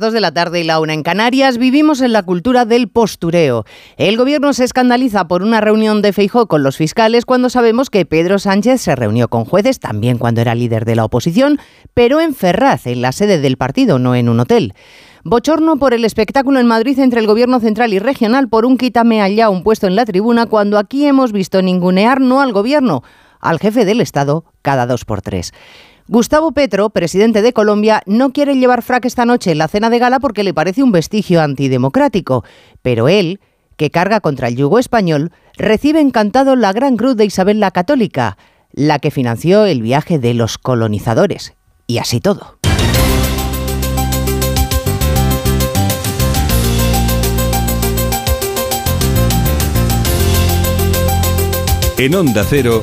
Dos de la tarde y la una en Canarias, vivimos en la cultura del postureo. El gobierno se escandaliza por una reunión de Feijó con los fiscales cuando sabemos que Pedro Sánchez se reunió con jueces, también cuando era líder de la oposición, pero en Ferraz, en la sede del partido, no en un hotel. Bochorno por el espectáculo en Madrid entre el gobierno central y regional por un quítame allá un puesto en la tribuna cuando aquí hemos visto ningunear no al gobierno, al jefe del Estado cada dos por tres. Gustavo Petro, presidente de Colombia, no quiere llevar frac esta noche en la cena de gala porque le parece un vestigio antidemocrático, pero él, que carga contra el yugo español, recibe encantado la Gran Cruz de Isabel la Católica, la que financió el viaje de los colonizadores. Y así todo. En Onda Cero,